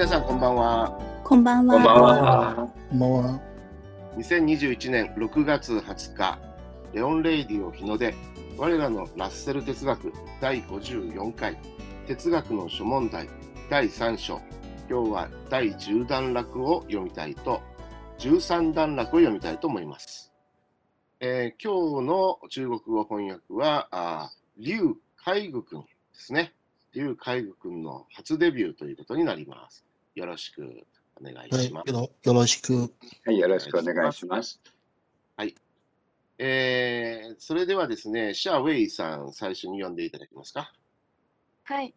皆さんこんばんは。こんばんは。こんばんは。こんばんは。2021年6月20日、レオン・レイディオ日の出、我らのラッセル哲学第54回、哲学の諸問題第3章、今日は第10段落を読みたいと、13段落を読みたいと思います。えー今日の中国語翻訳は、あー劉海愚君ですね。劉海愚君の初デビューということになります。よろしくお願いはい、します。よろよろしく。はい、よろしくお願いします。えーそれではですね、シャーウェイさん、最初に読んでいただけますか。 Hi.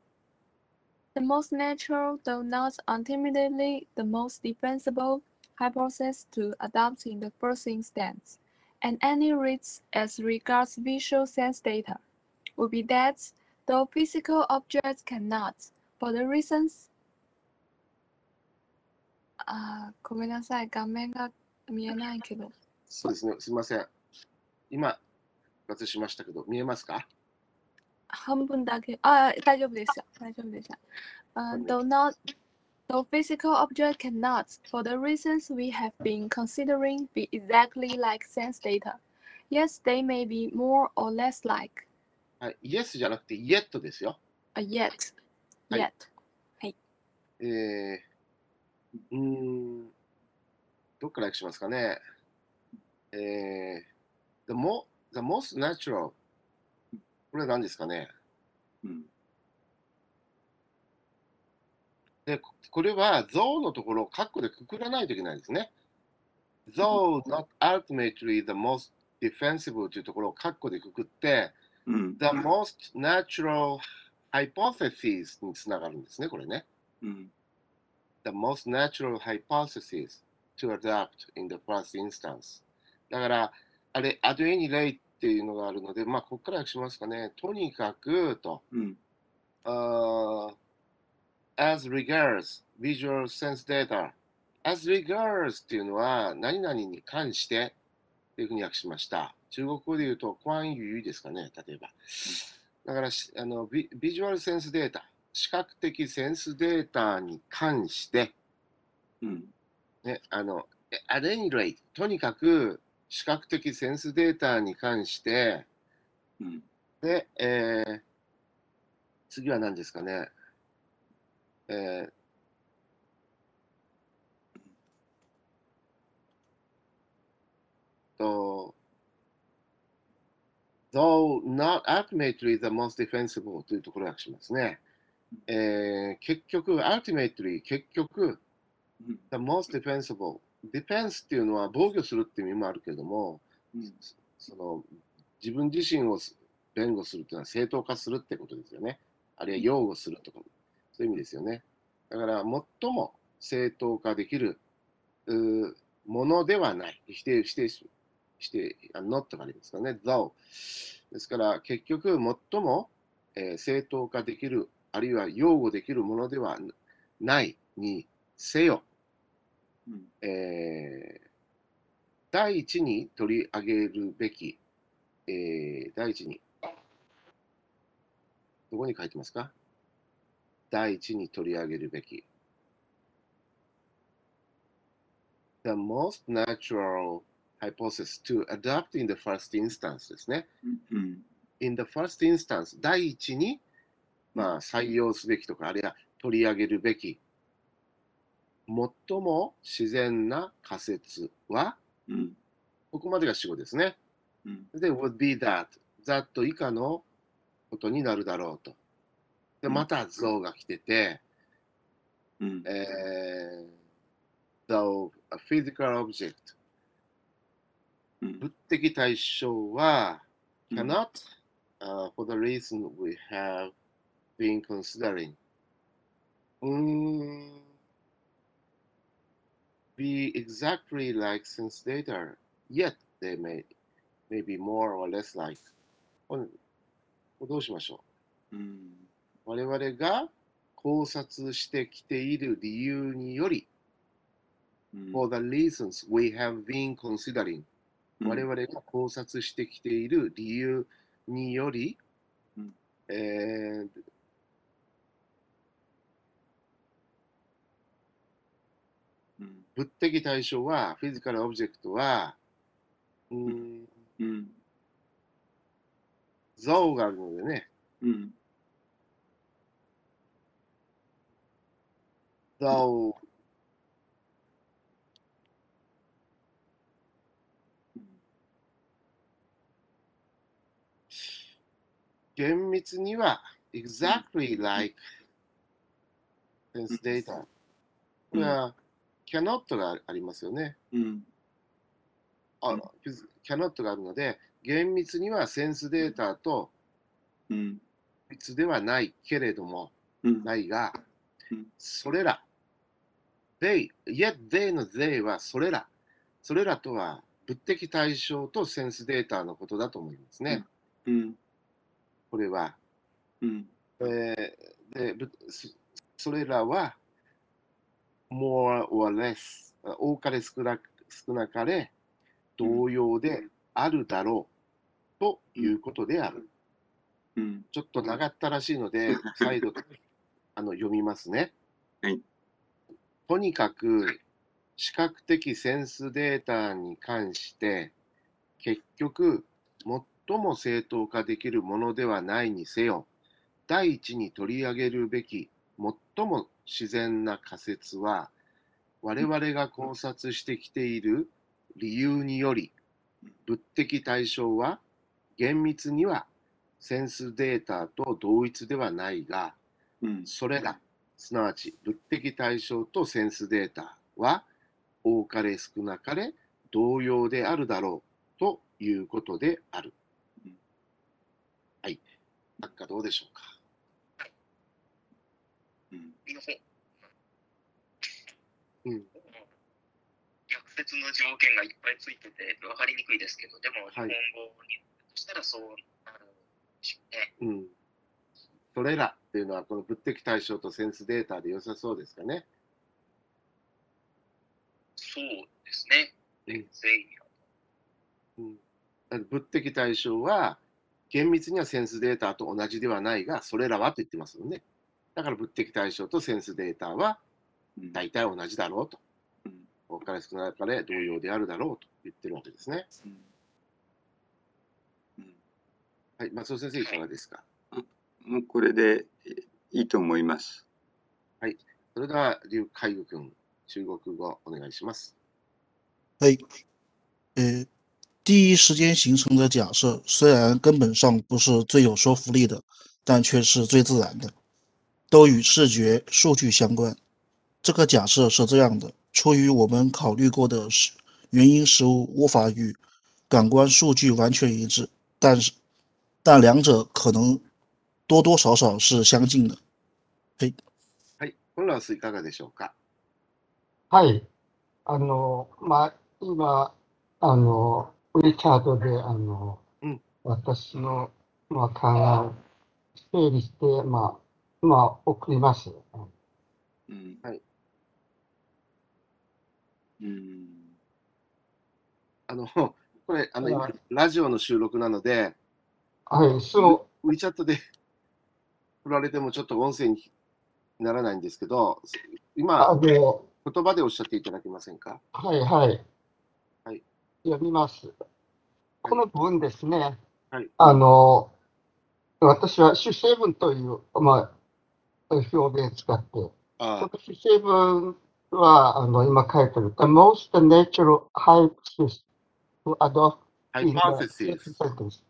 The most natural, though not ultimately the most defensible, hypothesis to adopt in the first instance, and any risks as regards visual sense data, would be that though physical objects cannot, for the reasons あーごめんなさい、画面が見えないけど。そうですね、すみません。今、映しましたけど、見えますか半分だけ。あ、大丈夫でした。大丈夫でした。Uh, though not, though physical object cannot, for the reasons we have been considering, be exactly like sense data. Yes, they may be more or less like はい、イエスじゃなくて、イエットですよ。 a yet, はい yet. えー、 うーん、どっから訳しますかね。えー、the, mo the most natural。これは何ですかね。うんで、ここれは、象のところをカッコでくくらないといけないですね。though not ultimately the most defensible というところをカッコでくくって、うん、the most natural hypothesis につながるんですね、これね。うん、the most natural hypothesis to adopt in the first instance。だから、あれ、at any rate っていうのがあるので、まあ、ここから訳しますかね。とにかく、と、うん、あー as regards visual sense data。as regards っていうのは、何々に関してっていうふうに訳しました。中国語で言うと、関於ですかね、例えば。だからしあのビ、ビジュアルセンスデータ、視覚的センスデータに関して、うん、ね、あの、え at any rate、とにかく視覚的センスデータに関して、うん、で、えー次は何ですかね。えーと、though not ultimately the most defensible というところを訳しますね。えー結局、ultimately、結局、うん the most defensible。defense っていうのは防御するっていう意味もあるけれども、うん、その自分自身を弁護するっていうのは正当化するってことですよね。あるいは擁護するとか、そういう意味ですよね。だから、最も正当化できるものではない。否定、否定し、否定、あ not がありますからね。though。ですから、結局、最も、えー正当化できる、あるいは擁護できるものではないにせよ。うん、えー第一に取り上げるべき、えー第一に、どこに書いてますか第一に取り上げるべき。The most natural hypothesis to adopt in the first instance ですね。うん、in the first instance 第一に、まあ、採用すべきとか、あるいは取り上げるべき、最も自然な仮説は、うん、ここまでが主語ですね。うん、で、would be that, that 以下のことになるだろうと。で、うん。また像が来てて、うん、えー、though a physical object うん。物的対象は、うん。cannot, uh, for the reason we have been considering, うーん be exactly like sense data, yet they may, may be more or less like. どうしましょうん、う我々が考察してきている理由により、うん、for the reasons we have been considering, うん我々が考察してきている理由により、うんえー物的対象は、フィジカルオブジェクトは、うーん、うん。像があるのでね、うん。像、厳密には、exactly like sense data。これは、cannot がありますよね。うん。あ、cannot があるので、厳密にはセンスデータとうん。別ではないけれども、うん。ないがうん、それら、they、yet they の they はそれら、それらとは物的対象とセンスデータのことだと思いますね。うん。これは。うん。えーでそれらは、more or less、多かれ少な少なかれ同様であるだろうということである。うん。ちょっと長ったらしいので、再度あの読みますね。はいとにかく、視覚的センスデータに関して、結局、最も正当化できるものではないにせよ、第一に取り上げるべき最も自然な仮説は、我々が考察してきている理由により、物的対象は厳密にはセンスデータと同一ではないが、うん。それら、すなわち物的対象とセンスデータは、多かれ少なかれ同様であるだろうということであるうん。はい。なんかどうでしょうか？うん。すいません。うん。逆説の条件がいっぱいついてて分かりにくいですけど、でも日本語はいにとしたらそうなるでしょうね。うん。それらっていうのは、この物的対象とセンスデータで良さそうですかね。そうですね。うん。うん、物的対象は、厳密にはセンスデータと同じではないが、それらはと言ってますよね。だから物的対象とセンスデータはうん。大体同じだろうと。うん。多かれ少なかれ同様であるだろうと言ってるわけですね。はい、松尾先生いかがですか？もうこれでいいと思います。それでは、劉海宇君、中国語お願いします。哎，呃，第一时间形成的假设虽然根本上不是最有说服力的，但却是最自然的，都与视觉数据相关。这个假设是这样的：出于我们考虑过的事原因事物无法与感官数据完全一致，但是但两者可能多多少少是相近的。はい、コンラスいかがでしょうかはい。あの、まあ、今、あの、ウィチャードで、あの、うん私の、まあ、考えを整理して、まあ、 まあ、送ります。うん。はい。うん。あの、これ、あの、はい今ラジオの収録なので、はい、すぐ、WeChat で 振られてもちょっと音声にならないんですけど、あ今、の、言葉でおっしゃっていただけませんか？はい、はい。はい読みます。この文ですね。はいあの、私は主成分という、まあ、表現使って、そあの主成分は、あの、今書いてる。The most natural hypothesis to adopt あ、in the ハイパーセシ first ス。sentence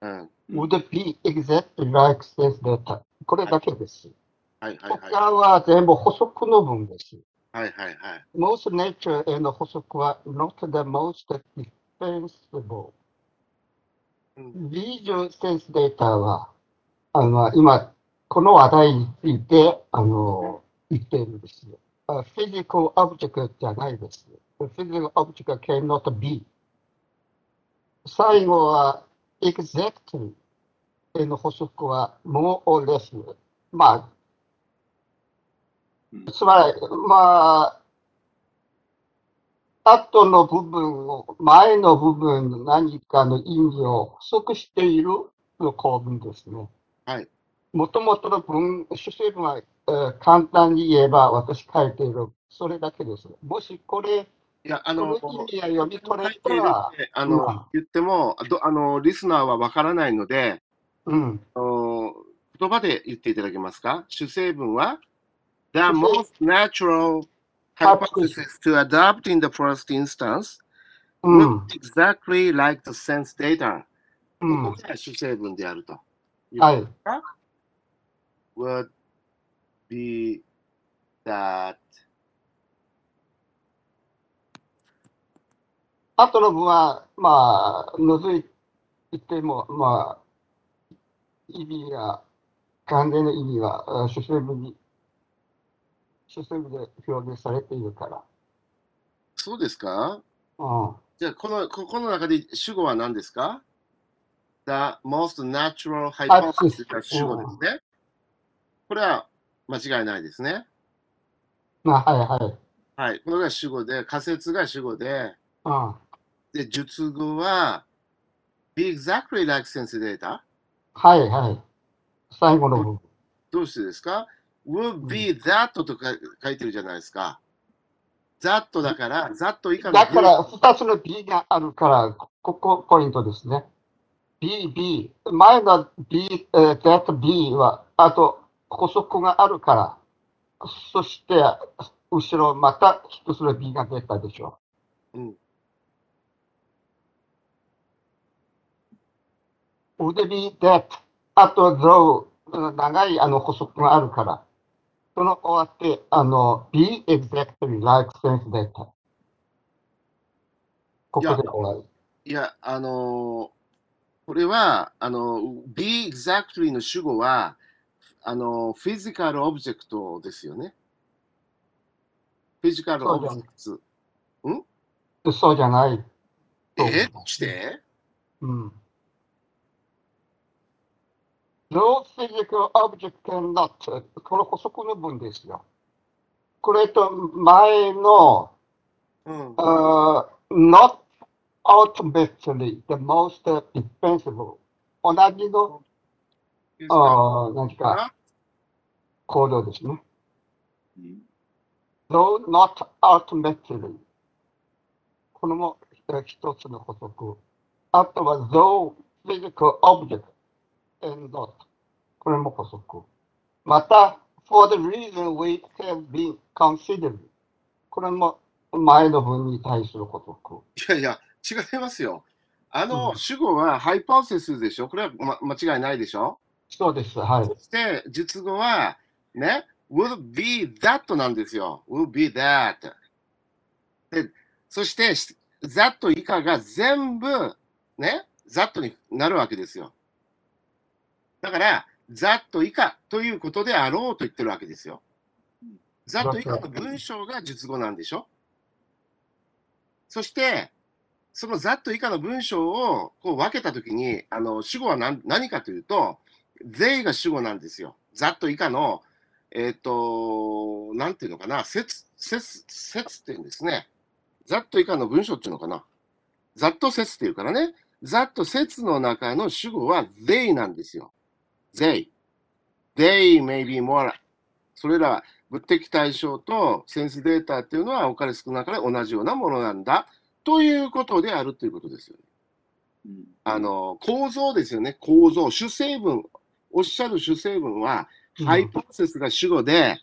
うん。would be exactly like sense data. これだけです。はいはいはい。他は全部補足の文です。はいはいはい。most nature への補足は not the most defensible. うんビジョンセンスデータは、あの、今、この話題について、あの、言っているんですよ。あ physical object じゃないです。physical object cannot be. 最後は exactly への補足は more or less。まうんあ、つまり、まあ、後の部分を、前の部分の何かの意味を補足している構文ですね。はい。もともとの文、主成分は、えー簡単に言えば、私書いているそれだけです。もしこれ、いや、あその読み取れたらあの、うん言ってもどあの、リスナーはわからないので、うん。あの言葉で言っていただけますか？主成分は ?The most natural hypothesis to adopt in the first instance うん look。exactly like the sense data. うんここが主成分であると。はい。Would be that あとの分は、まあ、除いても、まあ、意味が、関連の意味は、あ主成分に、主成分で表現されているから。そうですか？うん。じゃあ、この、ここの中で主語は何ですか ?The most natural hypothesis が主語ですね。これは間違いないですね。まあ、はいはい。はい。これが主語で、仮説が主語で、うん。で、述語は be exactly like sense data はいはい。最後の部分。どうしてですか ?would be that とか書いてるじゃないですか。that だから、that 以下のだから、二つの B があるから、ここポイントですね。B、B。前の B、えー、that B は、あと補足があるから、そして、後ろまた一つの B が出たでしょ。うん。would be that あと though 長いあの補足があるから、その終わって、あの、be exactly like sense data。ここで終わり。いや、あのーこれは、あの、be exactly の主語は、あの、 physical object ですよね。フィジカルオブジェクト。そうじゃない。え？どうして？うん。No physical object cannot この補足の文ですよ。これと前の、うん。uh, not ultimately the most defensible 同じの、何か行動ですね。うん。though not ultimately これもえー一つの補足。あとは though physical object and not これも補足。また for the reason we have been considered これも前の文に対する補足。いやいや、違いますよ。あの、うん主語はハイポセスでしょ？これは、ま、間違いないでしょ？そうです。はい。そして、述語は、ね、would be that なんですよ。would be that。で、そして、that 以下が全部、ね、that になるわけですよ。だから、that 以下ということであろうと言ってるわけですよ。that 以下の文章が述語なんでしょそして、その that 以下の文章をこう分けたときに、あの主語は何何かというと、they が主語なんですよ。that 以下の、えっ、と、なんていうのかな、説、説、説っていうんですね。that 以下の文章っていうのかな。that 説っていうからね。that 説の中の主語は they なんですよ。they。they may be more. それらは物的対象とセンスデータっていうのは多かれ少なかれ同じようなものなんだということであるということですよね。うんあの構造ですよね、構造。主成分、おっしゃる主成分は、うんハイポセスが主語で、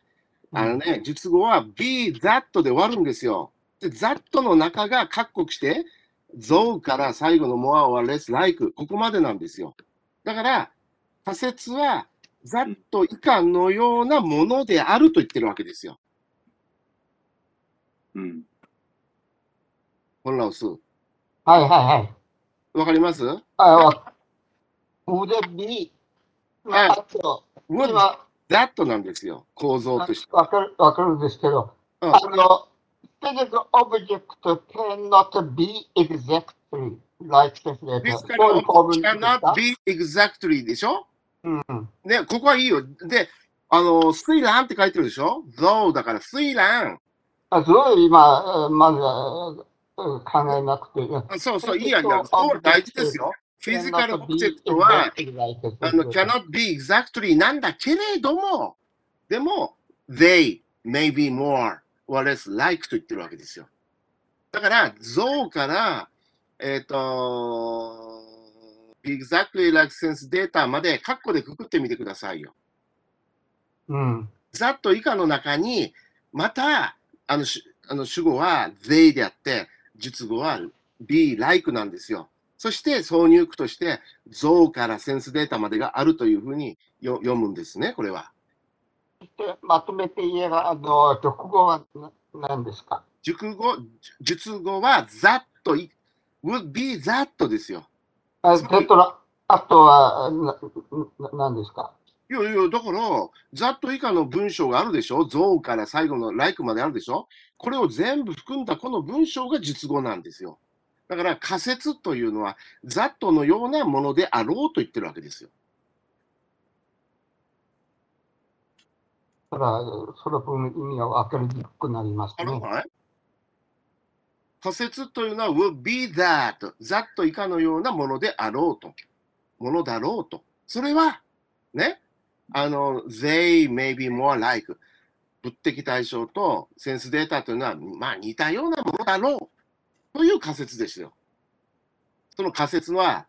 あのね、述語は be that で終わるんですよ。で、that の中が括弧して、though から最後の more or less like、ここまでなんですよ。だから、仮説は that 以下のようなものであると言ってるわけですよ。うん。本ラオス。はいはいはい。わかります？あわ would be まあ、はいあと、would 今、that なんですよ。構造として。わかる、わかるんですけど、うんあの、physical object cannot be exactly like sense data. ですかそういう構文です cannot か be exactly でしょ？うん。ね、ここはいいよ。で、あの、水蘭って書いてるでしょ ?though だから水蘭。あすごい今、まず考えなくて。あそうそう、いいや、いや、そう大事ですよ。フィジカルオブジェクトは、あの、cannot be exactly なんだけれども、でも、they may be more or less like と言ってるわけですよ。だから、像から、えっ、と、exactly like sense data までカッコでくくってみてくださいよ。うん。ざっと以下の中に、また、あの、しあの主語は they であって、述語は be like なんですよ。そして挿入句として、像からセンスデータまでがあるというふうによ読むんですね、これは。そしてまとめて言えば、あの、熟語はな何ですか？熟語、述語はざっとい、would be ざっとですよ。ああとは、何ですか？いやいや、だから、ざっと以下の文章があるでしょ？像から最後の like まであるでしょ？これを全部含んだこの文章が述語なんですよ。だから仮説というのは、ざっとのようなものであろうと言ってるわけですよ。それは、その分意味が分かりにくくなりますね。はい仮説というのは would be that ざっと以下のようなものであろうと。ものだろうと。それは、ね、あの、they may be more like 物的対象とセンスデータというのは、まあ似たようなものだろうという仮説ですよ。その仮説は、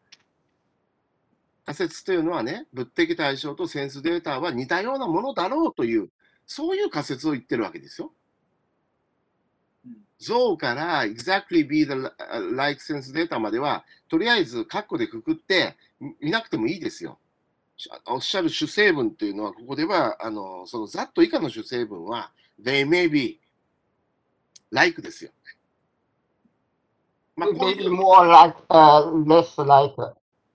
仮説というのはね、物的対象とセンスデータは似たようなものだろうという、そういう仮説を言ってるわけですよ。像から exactly be the like sense data までは、とりあえずカッコでくくって見なくてもいいですよ。おっしゃる主成分というのは、ここでは、あの、そのざっと以下の主成分は、they may be like ですよ。Maybe う、more like, uh, less like.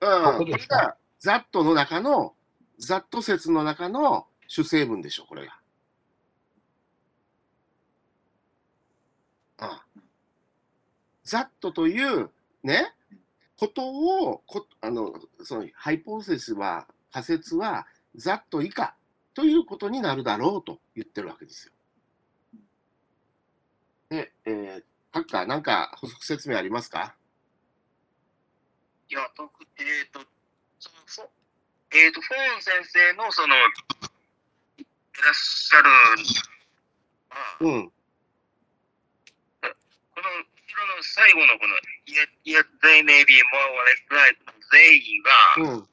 うん、ここれこですかがざっとの中の、ざっと説の中の主成分でしょ、これが。ああざっとというね、ことをこあのそのハイポセシスは仮説はざっと以下ということになるだろうと言ってるわけですよ。で、えー、閣下、なんか補足説明ありますか？いや、とくえっ、と、そのフォえっ、と、フォーン先生のその、いらっしゃる、あうん。この後ろの最後のこの、yet, yet they may be more or less like they が、うん。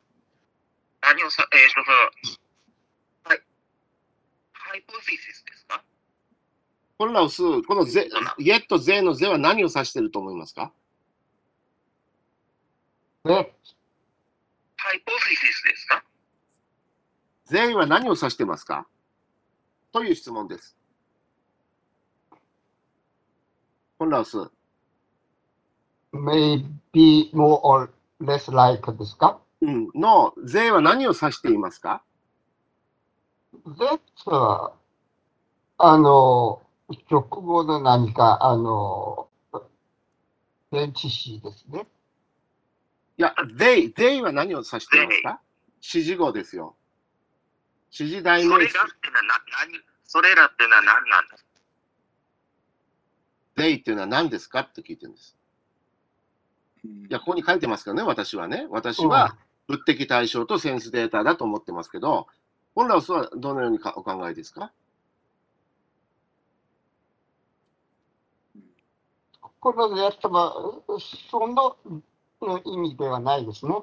何をさ、えっ、と、その、はい、ハイポテシスですか？これらをすこのぜ、イエット、ゼのゼは何を指していると思いますか？ね、ハイポテシスですか？ゼは何を指してますか？という質問です。コンラウス、maybe more or less like ですか？うん、のゼは何を指していますか ?that は、あの、直語の何か、あの、前置詞ですね。いや、they、they は何を指していますか？指示語ですよ。指示代名詞それら。ってのはな、何、それらってのは何なんですか they っていうのは何ですか？って聞いてるんです。うんいや、ここに書いてますけどね、私はね。私は物的対象とセンスデータだと思ってますけど、コンラウスはどのようにかお考えですか？この that は、そのの意味ではないですね。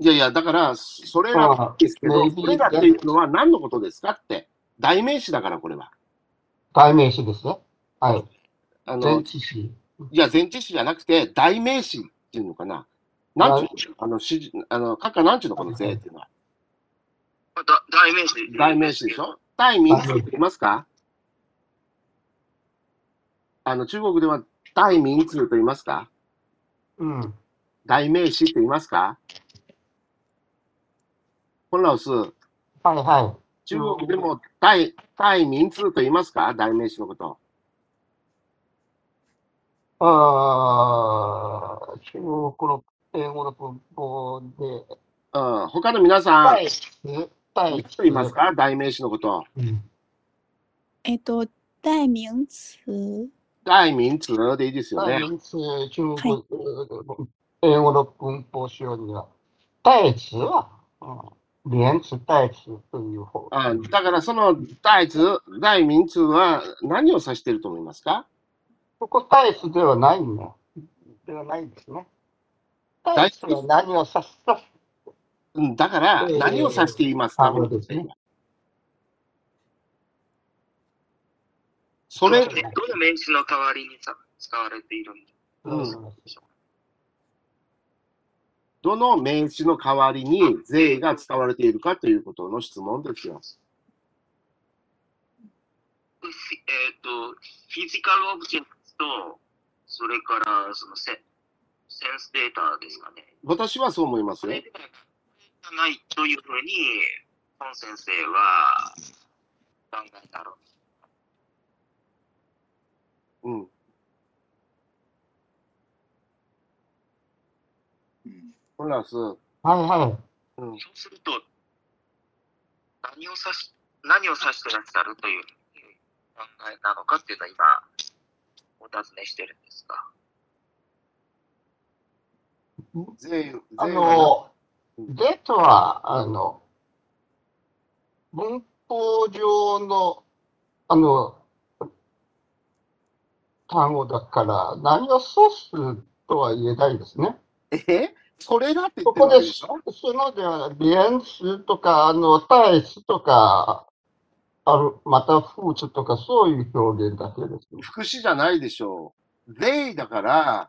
いやいや、だから、それらですけど、それらっていうのは何のことですかって。代名詞だから、これは。代名詞ですね。はい。あ前の、置詞。いや、前置詞じゃなくて、代名詞っていうのかな。なんちゅうの？あの、指示、あの、かかなんちゅうのこの税っていうのは。だ代名詞。代名詞でしょ？代名詞って言いますか？あの、中国では代名詞と言いますか？うん。代名詞って言いますか？コンラウス、はいはい。中国でも代、代名詞と言いますか？代名詞のこと。ああ、中国の英語の文法で、うん、他の皆さん、代詞、代いつ言いますか？代名詞のこと。うんえっと、代名詞？代名詞でいいですよね。代名詞、中国、英語の文法使用には、代詞は、うん連詞、代詞という方。あだからその代詞、代名詞は何を指していると思いますか？ここ代詞ではないね。ではないですね。代詞は何を指すか。うんだからええ何を指していますか、あそうですねそれ、どの名詞の代わりにさ使われているんうんでしょどの名詞の代わりに税が使われているかということの質問ですよ。う。フィえっ、と、フィジカルオブジェクトと、それからそのセセンスデータですかね。私はそう思いますよそれ。ではないというふうに、本先生は考えたろうん。うんプラス、はいはい。うん、そうすると、何を指し、何を指してらっしゃるという考えなのかっていうのは今、お尋ねしてるんですが。あはの、うんデートは、あの、文法上の、あの、単語だから、何を指すとは言えないですね。え？それだって言ここで、けでしょ？そのでは、連詞とか、あの、対詞とか、ある、また、副詞とか、そういう表現だけです。副詞じゃないでしょう。税だから、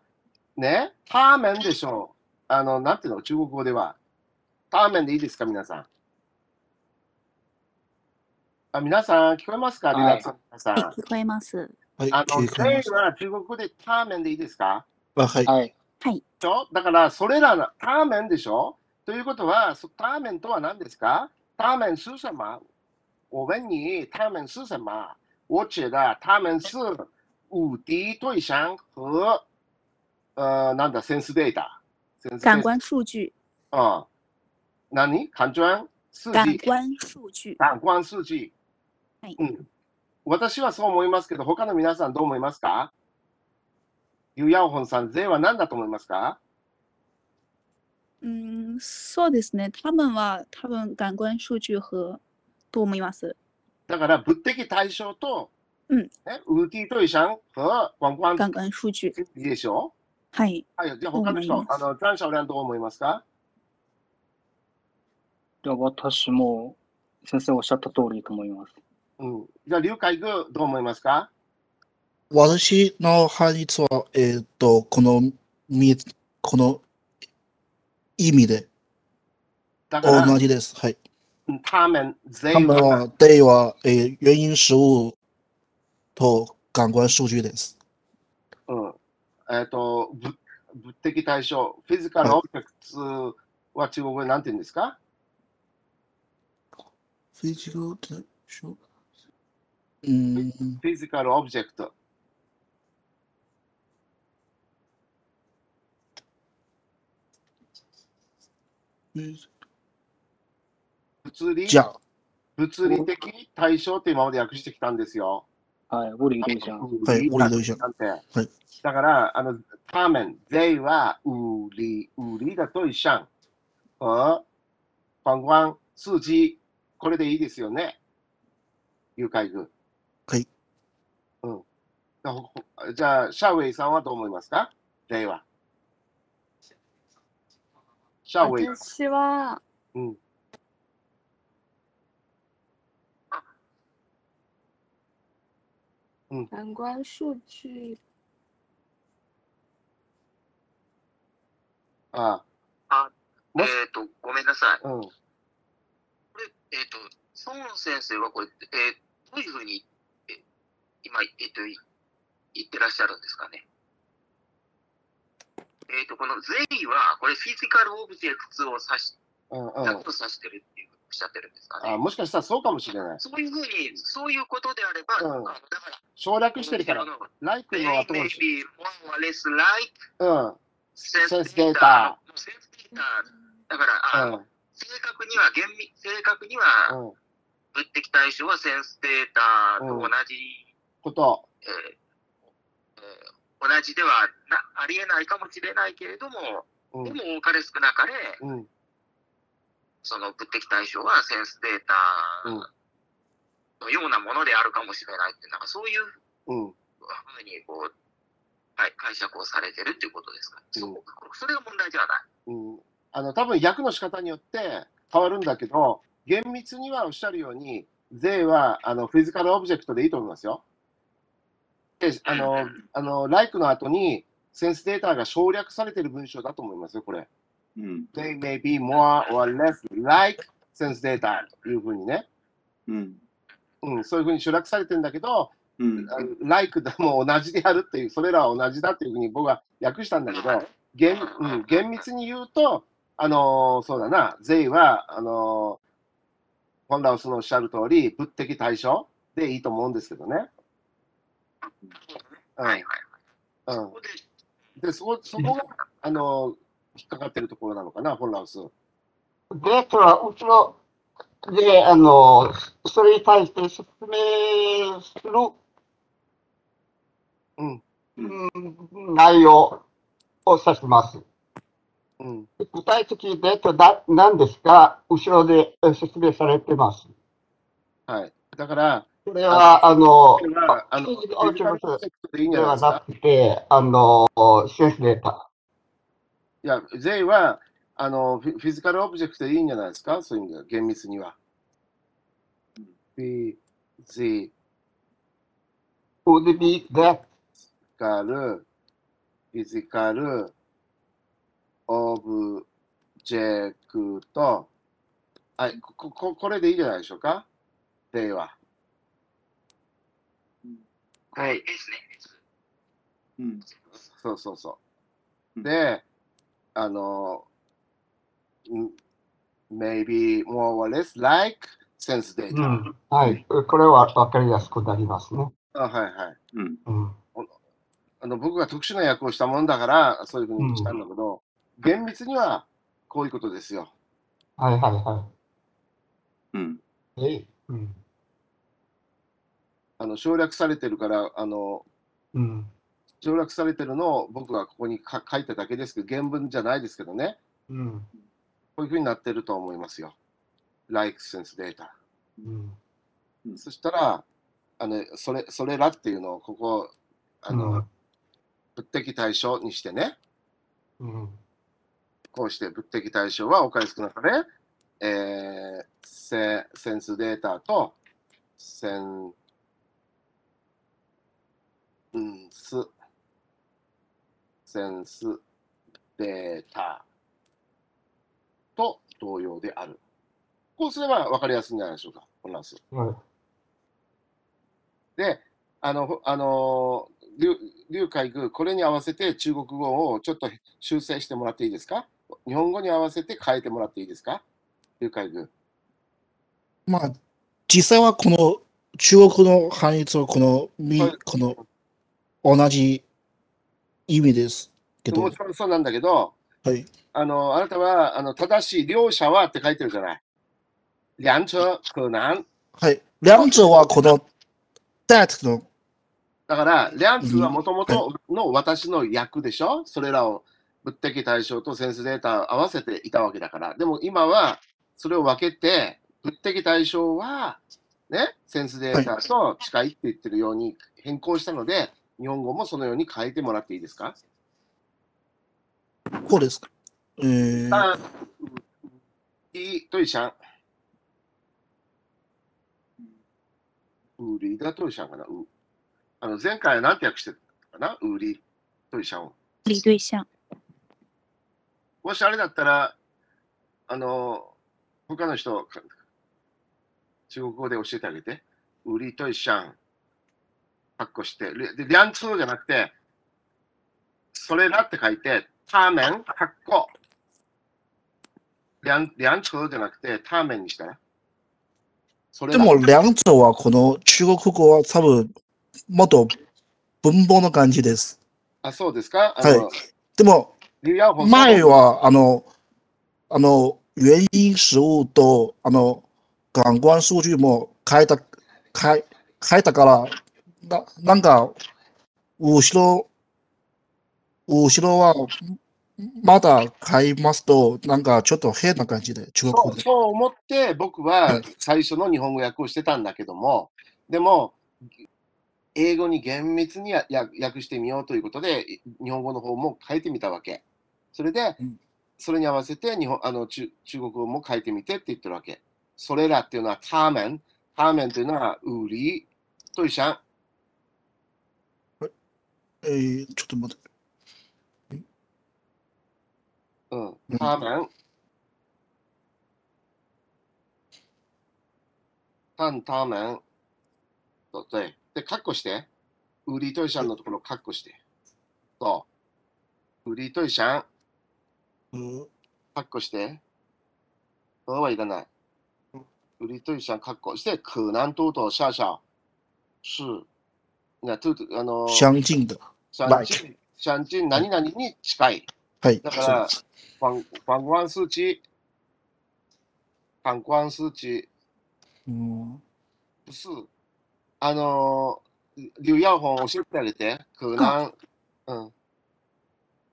ね、ターメンでしょう。あの、なんていうの、中国語では。ターメンでいいですか、皆さん。あ皆さん、聞こえますか、はい皆さん。はい、聞こえます。はい、あの、聞こえます。税は中国語でターメンでいいですか？あはい。はい。はい。でしょ？だから、それらのターメンでしょ？ということは、そターメンとは何ですか？ターメン是什么我问你，他们是什么？我觉得他们是五 D 对象和呃，なんだ、センスデータ。感官数据，あ何？感官数感字官数据。感官数字。はいうん。私はそう思いますけど、他の皆さんどう思いますか？ユヤオホンさん、税は何だと思いますか？うん、そうですね。他们は多分感官数据和と思います。だから、物的対象と、うんね、物的对象和观光感官数据。いいでしょはい。はい、じゃあ他の人、あの、残どう思いますかいや私も先生おっしゃった通りと思います。うん。じゃあ、劉海軍どう思いますか？私の範囲は、えっと、このみ、この意味でだから、同じです。はい。うん他们、税他们は、は、对は、えー原因事物と感官数据です。うん。えっ、と、物物的対象、フィジカルオブジェクトは中国語で何て言うんですか？フィジカル対象うーん、フィジカルオブジェクト。物理？じゃあ、物理的対象って今まで訳してきたんですよ。はい、物理对象。はい、物理对象。なんて。はいだから、あの、他们、they は物理、物理的对象和观光、数字、これでいいですよね。誘拐軍。じゃあシャウェイさんはどう思いますか ?they は。シャウェイ。私は、うん。感官数据ああ、えっ、と、ごめんなさい。あ、うん。これ、えっ、と、孫先生はこれ、えーどういうふうに、え今、えっ、と、い言ってらっしゃるんですかね。えっ、と、このゼイは、これフィジカルオブジェクトを指し、うんうんだと指してるっていうおっしゃってるんですかね。あもしかしたらそうかもしれない。そういうふうに、そういうことであれば、うんあのだから、省略してるからこ、の like They の後にし be more or less like うん。sense data data. センスデータ。だから、あうん。正確には、厳密、正確には、うん。物的対象はセンスデータと同じ、こと。えーえー同じではなありえないかもしれないけれども、うんで。も多かれ少なかれ、うん。その物的対象はセンスデータのようなものであるかもしれないっていう、なんかそういううん。ふうにこう、はい、解釈をされてるっていうことですか？そうそれが問題ではない。うん、あの多分訳の仕方によって変わるんだけど、厳密にはおっしゃるように、税はあのフィジカルオブジェクトでいいと思いますよ。で、あの、あの、like の後に、センスデータが省略されている文章だと思いますよ、これ。うん。They may be more or less like sense data というふうにね。うん。うん、そういうふうに省略されてるんだけど、うん。like でも同じであるっていう、それらは同じだっていうふうに僕は訳したんだけど、厳,、うん、厳密に言うと、あのーそうだな、税は、あのー本ラウスのおっしゃる通り、物的対象でいいと思うんですけどね。うんはいはい。うんで、でそこそこが、あのー引っかかってるところなのかな、本ラウス。で、それはうちの、で、あの、それに対して説明する、うんうん内容を指します。うん具体的データだ何ですか後ろでえ説明されてます。はい。だから、これは、あの、あの、フィジカルオブジェクトでいいんじではゃないですかな。くて、あの。いや、税はあのフィフィジカルオブジェクトでいいんじゃないですか、そういう意味では、厳密には。フィジ would be that カル、フィジカル、オブジェクト。はい、こここれでいいじゃないでしょうか、例は。はい、ですね。うん。そうそうそうう。んで、あの、ん maybe more or less like sense data、うんはい。これは分かりやすくなりますね。あはいはい。うん。うん。あの僕が特殊な役をしたもんだから、そういうふうにしたんだけど、厳密にはこういうことですよ。はいはいはうん。い。えうん。あの省略されてるから、あのうん。省略されてるのを僕がここにか書いただけですけど、原文じゃないですけどね、うん。こういうふうになってると思いますよ。like sense data。うん。そしたら、あのそれそれらっていうのをここ、あの、うん物的対象にしてね、うん。こうして物的対象はお返しくなかれ、えー、セセンスデータとセンうんスセンスデータと同様である。こうすれば分かりやすいんじゃないでしょうか、このス。はい。で、あの、ほあの、劉劉海軍、これに合わせて中国語をちょっと修正してもらっていいですか？日本語に合わせて変えてもらっていいですか？劉海軍。まあ、実際はこの中国の範囲とこのみはいこの同じ意味ですけども、ちろんそうなんだけど、はい。あの、あなたは、あの、正しい、両者はって書いてるじゃない。两者可能。はい。两者はこの that の、だから、两者はもともとの私の役でしょ？それらを物的対象とセンスデータを合わせていたわけだから。でも今は、それを分けて、物的対象は、ね、センスデータと近いって言ってるように変更したので、日本語もそのように変えてもらっていいですか？こうですか。えー、あいい、对象。売りだ对象かな？うあの前回は何て訳してたかな？売り对象を。理对象。もしあれだったら、あの、他の人、か中国語で教えてあげて。売り对象、カッコして。で、で両通じゃなくて、それらって書いて、他面、カッコ。両両通じゃなくて、他面にしたら。それらでも两者はこの中国語は多分もっと文法の感じです。あ、そうですか？あの、でも前はあの、あの、原因食物とあの、感官数据も変えた、変え変えたから、ななんか、後ろ、後ろはまだ買いますと、なんかちょっと変な感じで、中国で。そう思って僕は最初の日本語訳をしてたんだけども、でも、英語に厳密に訳してみようということで、日本語の方も変えてみたわけ。それでうん、それに合わせて日本あの中中国語も変えてみてって言ってるわけ。それらっていうのはターメン、ターメンというのは売りと一緒。えー、ちょっと待って。うんうん、ターメン。タンターメン。とで、で、カッコして。売りと一緒のところをカッコして。そう。売りと一緒、呃，カッコして。そはいらない。売りと一緒、カッコして、可能多多少々是、な、と、あの、相近的。相 like 近、相近、何々に近い。はい、だからそうです。反反观数値、反观数値、うん、不是、あのー、劉耀本教えてあげて。可能、うん。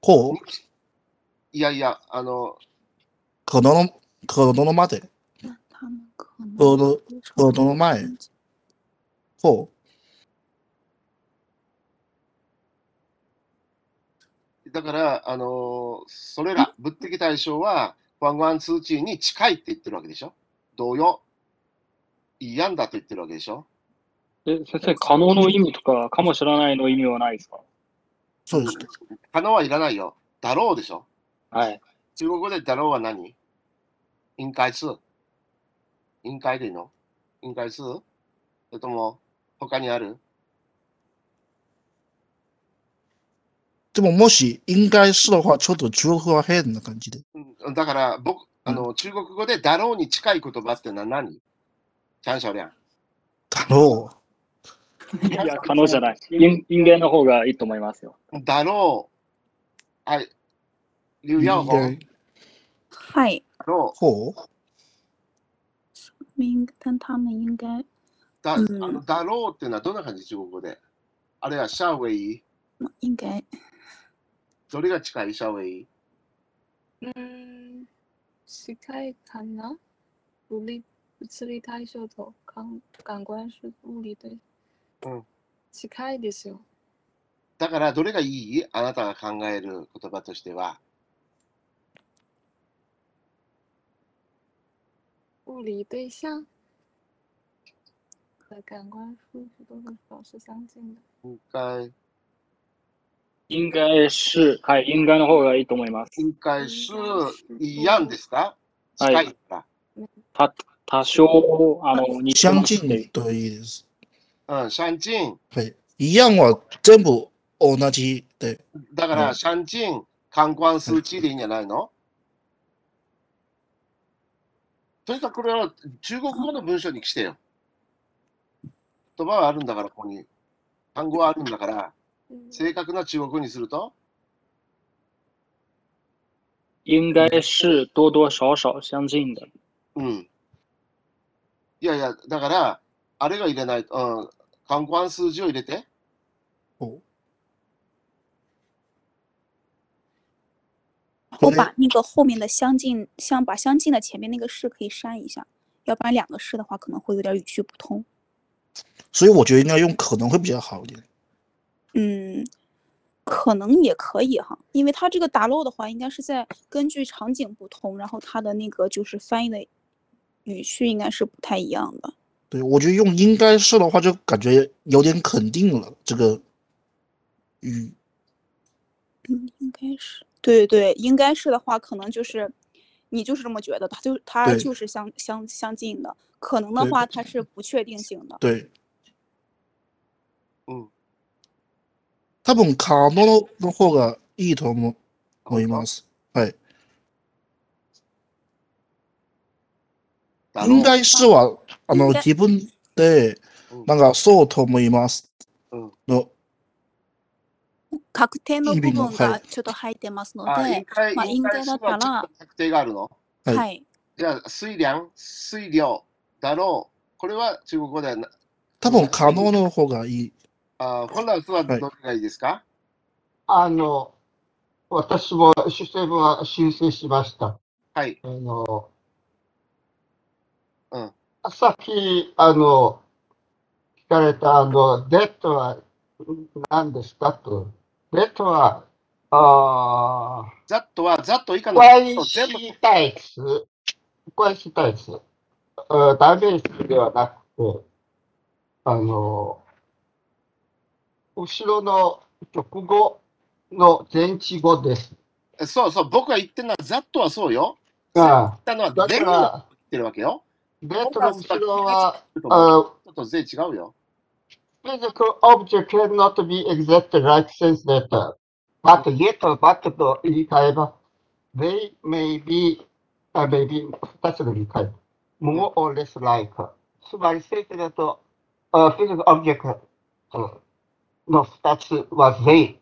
こう？いやいや、あの、可能の、可能のまで？可能可能非常可能前？相近だから、あのーそれら、物的対象は、反观数値に近いって言ってるわけでしょ？同様、いいやんだと言ってるわけでしょ？え、先生、可能の意味とか、かもしれないの意味はないですか？う。そうですね。可能はいらないよ。だろうでしょ？はい。中国語でだろうは何？应该是应该でいいの？应该是それとも他にある？でももし、应该是的話、ちょっと中国語は変な感じで。うんだから僕、あの、中国語でだろうに近い言葉ってのは何？チャンシャオリャン。だろいや、可能じゃない。人人間の方がいいと思いますよ。だろう。はい。劉う。耀本。はい。だろほう？应但他们应该う。だ,、うんあのだろうっていうのはどんな感じ？中国語であれはシャウェイ？ま应该どれが近いシャウェイ？嗯，近いかな？物理物理対象と感感官是物理对。うん。近いですよ。だからどれがいい？あなたが考える言葉としては。物理对象和感官数值都是表示相近的。应该应该是、はい、应该の方がいいと思います。应该是一样ですか？はい。た多少、あの、似て相近といいです。うん、相近。はい。一样は全部同じで。だから、うん相近、観光数値でいいんじゃないの？とにかくこれは中国語の文章にしてよ。言葉はあるんだから、ここに。単語はあるんだから、嗯，正確な中国語にすると、应该是多多少少相近的。うん。いやいや、だから、あれが入れないと、うん、観光数字を入れて、哦，我把那个后面的相近相把相近的前面那个是可以删一下，要不然两个是的话可能会有点语序不通。所以我觉得应该用可能会比较好一点。嗯，可能也可以哈，因为它这个打漏的话，应该是在根据场景不同，然后它的那个就是翻译的语序应该是不太一样的。对，我觉得用应该是的话，就感觉有点肯定了这个语。嗯，应该是，对对，应该是的话，可能就是你就是这么觉得，它就它就是相相相近的。可能的话，它是不确定性的。对，うん。多分可能の方がいいと思思います。はい。应该是はあの自分でうん。なんかそうと思います。うん。の確定の意部分がちょっと入ってますのあ、で應、該、まあ應該應該だったら。確定があるの？はい。はい。じゃあ、推量、推量、だろう。これは中国語ではな、多分可能の方がいい。あ本来はどれがいいですか、あの、私も主成分は修正しました。はい。あの、うん。さっき、あの、聞かれた、あの、デッドは何ですかと。デッドは、あー、ザットは、ザット以下の关そう全部、系代词、关系代词、呃、代名詞ではなくて、あの、後ろの直後の前置語です。そうそう、僕が言ってるのは、ザットはそうよ。あ言ったのはだ全部言ってるわけよ。デッドの後ろは、ちょあっと税違うよ。physical object cannot be exact like sense data. But yet, but と言い換えば、they may be, あ、may be 二つの言い換え。more or less like. つまり、正規だと、あ physical object の二つは they。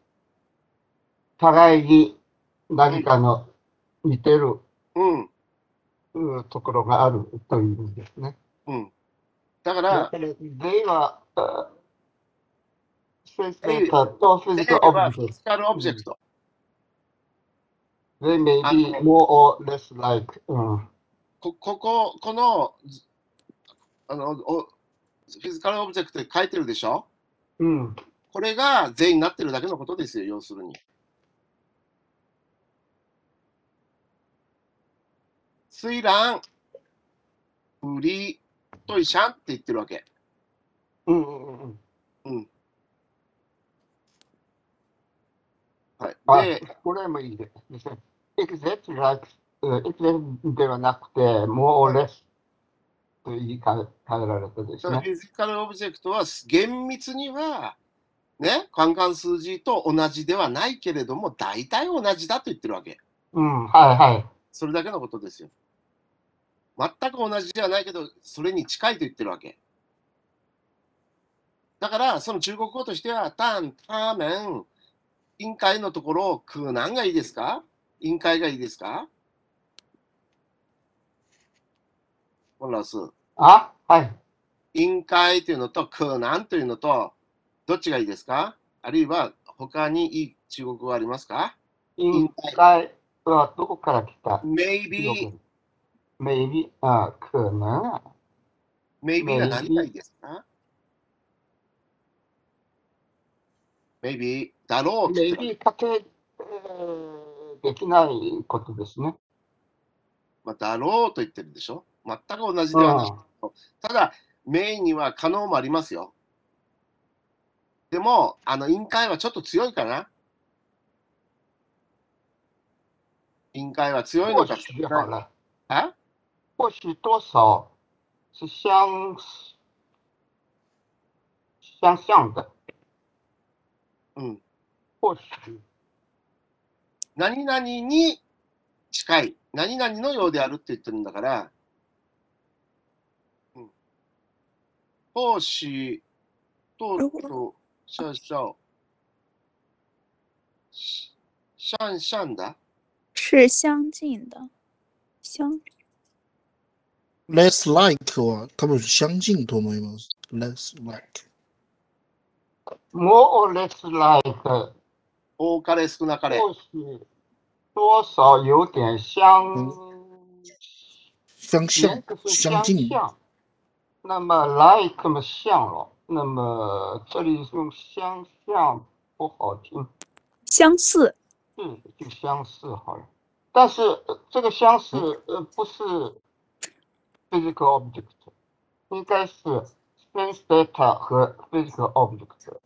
互いに何かの似てるうん、うんところがあるという意味ですね。うん。だか、らら、they は、あセンスデ they ータとフィジカルオブはジェクトフィジカルオブジェクト。They may あ be の more or less like. うん。こここ、この、あの、おフィジカルオブジェクトで書いてるでしょ？うん。これが全員になってるだけのことですよ、要するに。虽然、売りといしゃんって言ってるわけ。うんうんうんうん。うん。はい。あで、、これもいいですね。exact like, うん exact ではなくて、more or less と言い換えられたですそのね。フィジカルオブジェクトは厳密には、ね、カンカン数字と同じではないけれども、大体同じだと言ってるわけ。うん、はいはい。それだけのことですよ。全く同じではないけど、それに近いと言ってるわけ。だから、その中国語としては、タン、ターメン、委員会のところ、クーナンがいいですか？委員会がいいですか？ホンラス。あ、はい。委員会というのとクーナンというのと、どっちがいいですか？あるいは、他にいい中国語ありますか？委員会はどこから来た ?maybe、maybe, あ、可能？maybe が何がいいですか ?maybe だろう maybe かけ、えーできないことですね。まあ、だろうと言ってるでしょ全く同じではない。ただ、メインには可能もありますよ。でも、あの、委員会はちょっと強いかな？委員会は強いのか。或许好了，あ或许多少是相相像的，うん。或许何々に近い。何々のようであるって言ってるんだから、うん。或许とと、シャシャシャンシャンだ是相近的，相 less like は多分相近と思います。less like。 more or less like，多かれ少なかれ。或许多少有点相相像严格是相相近。像，那么 like 嘛像了， 那么这里用相像不好听。相似，嗯就相似好了，但是呃这个相似呃不是 physical object，应该是 sense data 和 physical object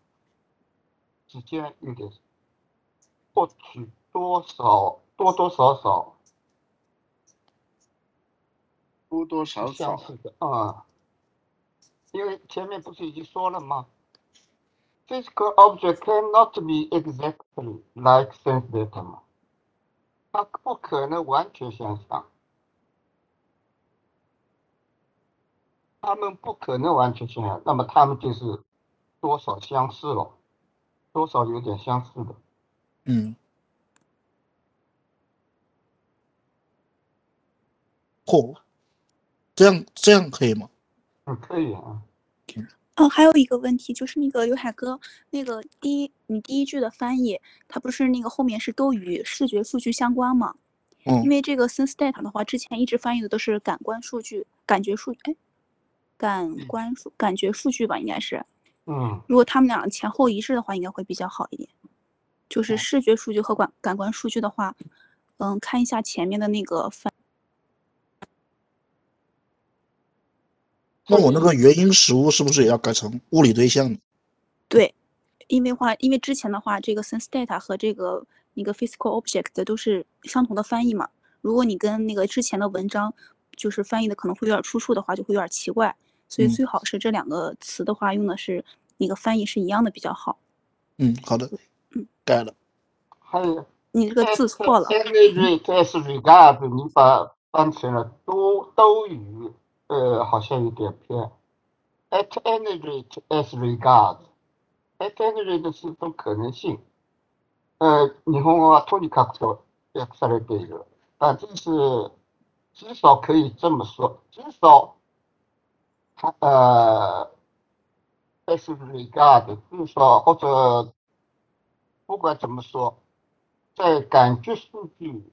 之间有点获取多少多多少少多多少少。相似的啊、因为前面不是已经说了吗？Physical object cannot be exactly like sense data 嘛，它不可能完全相像，他们不可能完全相像，那么他们就是多少相似了，多少有点相似的。嗯。嚯，这样这样可以吗？嗯，可以啊。哦，还有一个问题就是那个刘海哥，那个第一你第一句的翻译，它不是那个后面是都与视觉数据相关吗？因嗯，为这个 sense data 的话，之前一直翻译的都是感官数据、感觉数，哎，感官数、感觉数据吧，应该是。嗯，如果他们俩前后一致的话，应该会比较好一点。就是哦视觉数据和感感官数据的话，嗯，看一下前面的那个翻。那我那个原因实物是不是也要改成物理对象呢？对，因为话，因为之前的话，这个 sense data 和这个那个 physical object 都是相同的翻译嘛。如果你跟那个之前的文章就是翻译的可能会有点出处的话，就会有点奇怪。所以嗯最好是这两个词的话，用的是那个翻译是一样的比较好。嗯，好的嗯，改了。还有你这个字错了，energy as regard，你把翻成了都都与，呃，好像有点偏。at energy as regard，at energy 的是种可能性。呃，日本語はとにかくと訳されている。但这是至少可以这么说，至少它呃 as regard，至少或者不管怎么说。在感觉数据，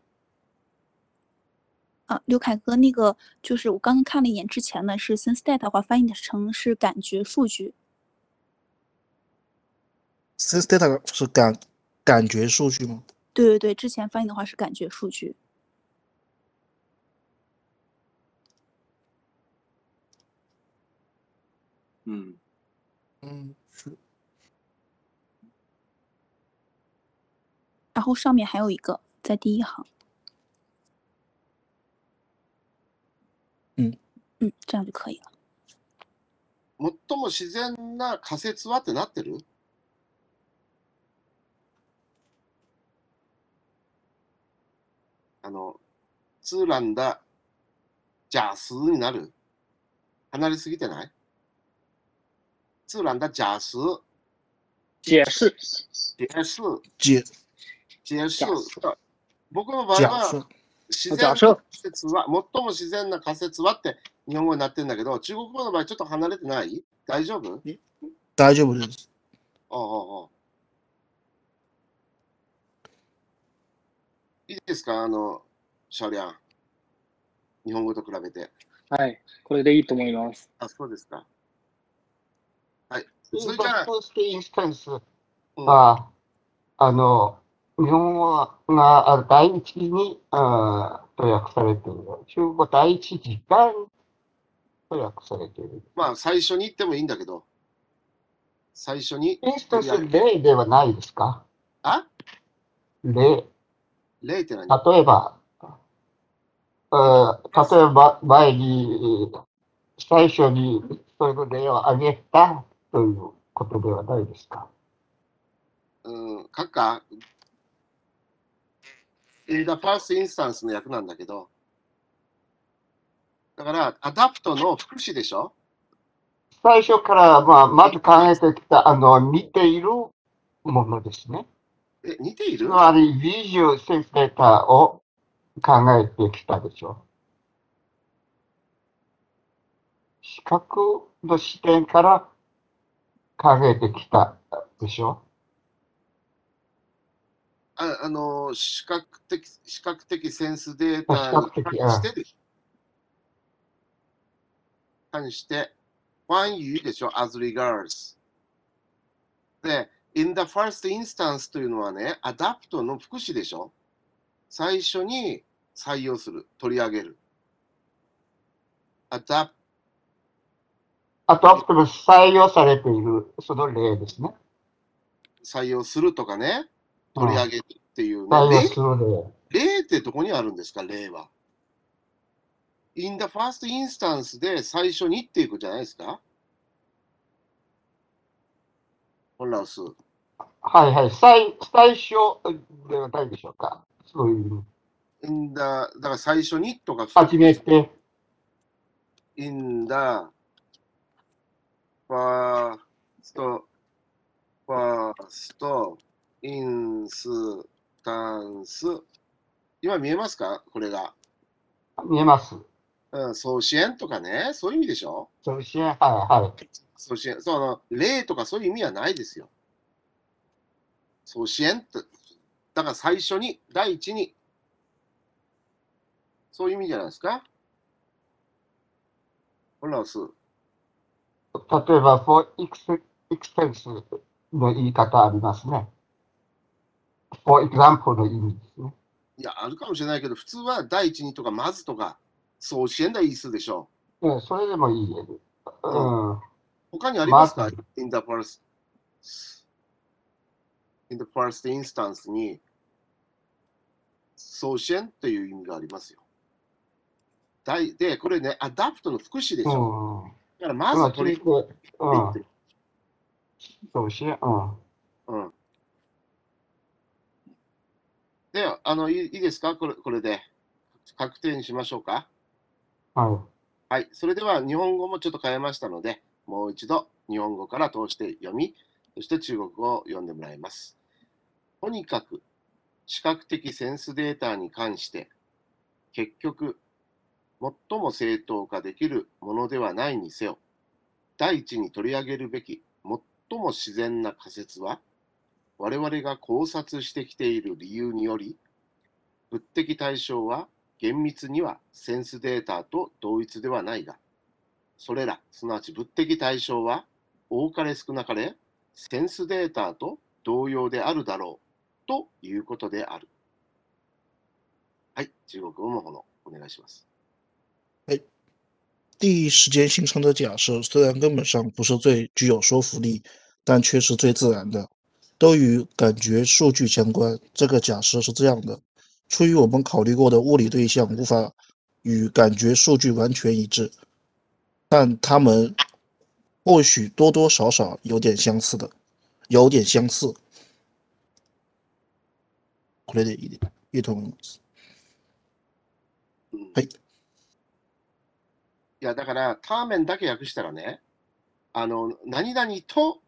啊，刘凯哥，那个就是我刚刚看了一眼之前的是 sense data 的话，翻译成是感觉数据。sense data 是感感觉数据吗？对对对，之前翻译的话是感觉数据。嗯。嗯，是。然后上面还有一个在第一行。嗯嗯，这样就可以。了。最も自然な仮説はってなってる？あの、ツーランダ假数になる？離れすぎてない？ツーランダ假数、解释解数、解解数。假数。僕の場合は自然仮説は、最も自然な仮説はって日本語になってるんだけど、中国語の場合ちょっと離れてない？大丈夫？大丈夫です。おうおうおういいですか？あの、シャリアン。日本語と比べて。はい。これでいいと思います。あ、そうですか。はい。それじゃあ、あの、日本語が第一に、あ訳されている。中国語第一時間と訳されている。まあ、最初に言ってもいいんだけど、最初に、インスタンス例ではないですか？あ？例。例って何？例えば、えー例えば前に、最初にそういう例を挙げたということではないですか？うん、書くか ?in the first instance の訳なんだけど、だから、 adopt の副詞でしょ？最初から、まあ、まず考えてきた、あの、似ているものですね。え、似ている？つまり、ビジュセンスデータを考えてきたでしょ。視覚の視点から考えてきたでしょ。ああの、視覚的、視覚的センスデータに関してでしょ関して、one you でしょ as regards。で、in the first instance というのはね、 adopt の副詞でしょ最初に採用する、取り上げる。アダプあと、あと採用されている、その例ですね。採用するとかね、取り上げるっていうね。例ってどこにあるんですか、例は。in the first instance で最初にっていうことじゃないですか？本ラウス。はいはい。最最初ではないでしょうか？そういう、in the だから最初にとか、初めて、in the first, first instance 今見えますか？これが。見えます。うん、送支援とかね、そういう意味でしょ？そうですね。はいはい。そう支援、その、例とかそういう意味はないですよ。そう支援って、だから最初に、第一に、そういう意味じゃないですか？ホラス。例えば、for ex- expense の言い方ありますね。For example の意味ですね。いや、あるかもしれないけど、普通は第一にとか、まずとか、そう支援だ言い数でしょうん、それでもいいえ。うん。う。他にありますか、まず in the first, in the first instance に、そう支援という意味がありますよ。第で、これね、アダプトの副詞でしうょ。ん。だからままあ、ず取り続いて、うん。そうし、うん。うん。では、あの、いいいいですか？これこれで。確定にしましょうか？ははい。それでは、日本語もちょっと変えましたので、もう一度日本語から通して読み、そして中国語を読んでもらいます。とにかく、視覚的センスデータに関して、結局、最も正当化できるものではないにせよ、第一に取り上げるべき最も自然な仮説は、我々が考察してきている理由により、物的対象は厳密にはセンスデータと同一ではないが、それら、すなわち物的対象は多かれ少なかれセンスデータと同様であるだろうということである。はい、中国語もこのお願いします。はい第一时间形成的假设虽然根本上不是最具有说服力，但却是最自然的，都与感觉数据相关。这个假设是这样的：出于我们考虑过的物理对象无法与感觉数据完全一致，但它们或许多多少少有点相似的，有点相似。これでいいいいと思います。うんはい。いや、だから、ターメンだけ訳したらね、あの、何々と、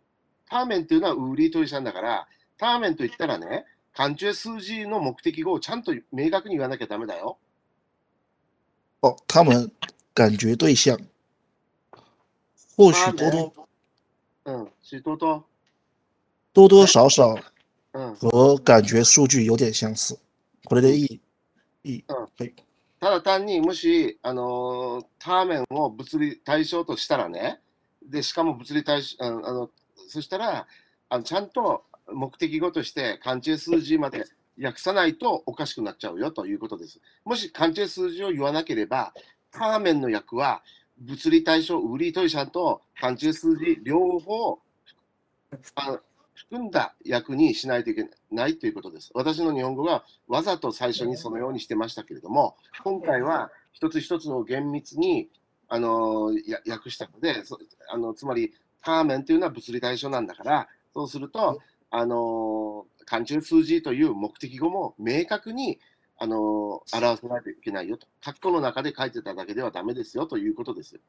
ターメンっていうのはウーリートイさんだから、ターメンと言ったらね、漢中数字の目的語をちゃんと明確に言わなきゃダメだよ。哦，他们感觉对象或许多多うん、しとと、多多少少うん。和感觉数据有点相似。これでいいいい。うんはい。ただ単にもし、あのーターメンを物理対象としたらね、で、しかも物理対象、あのそしたら、あのちゃんと目的語として漢中数字まで訳さないとおかしくなっちゃうよということです。もし漢中数字を言わなければ、ターメンの訳は物理対象、ウリートイシャンと漢中数字両方あ含んだ訳にしないといけないということです。私の日本語がわざと最初にそのようにしてましたけれども、今回は一つ一つを厳密にあの訳したので、あのつまりターメンというのは物理対象なんだから、そうすると、あの漢中数字という目的語も明確にあの表さないといけないよと。括弧の中で書いてただけではダメですよということですよ。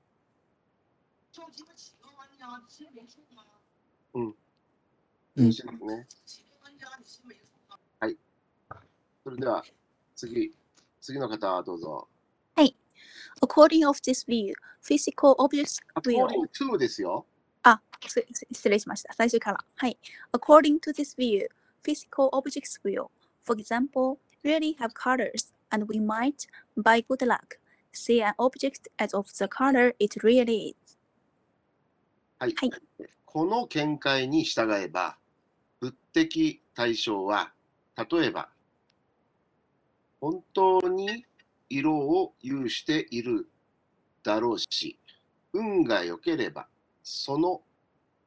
うん。ね。はい。それでは、次、次の方はどうぞ。According of this view, physical objects will according to ですよ。あ、失礼しました。最初から。はい。According to this view, physical objects will, for example, really have colors, and we might, by good luck, see an object as of the color it really is. はい。はいこの見解に従えば、物的対象は、例えば、本当に色を有しているだろうし、運が良ければ、その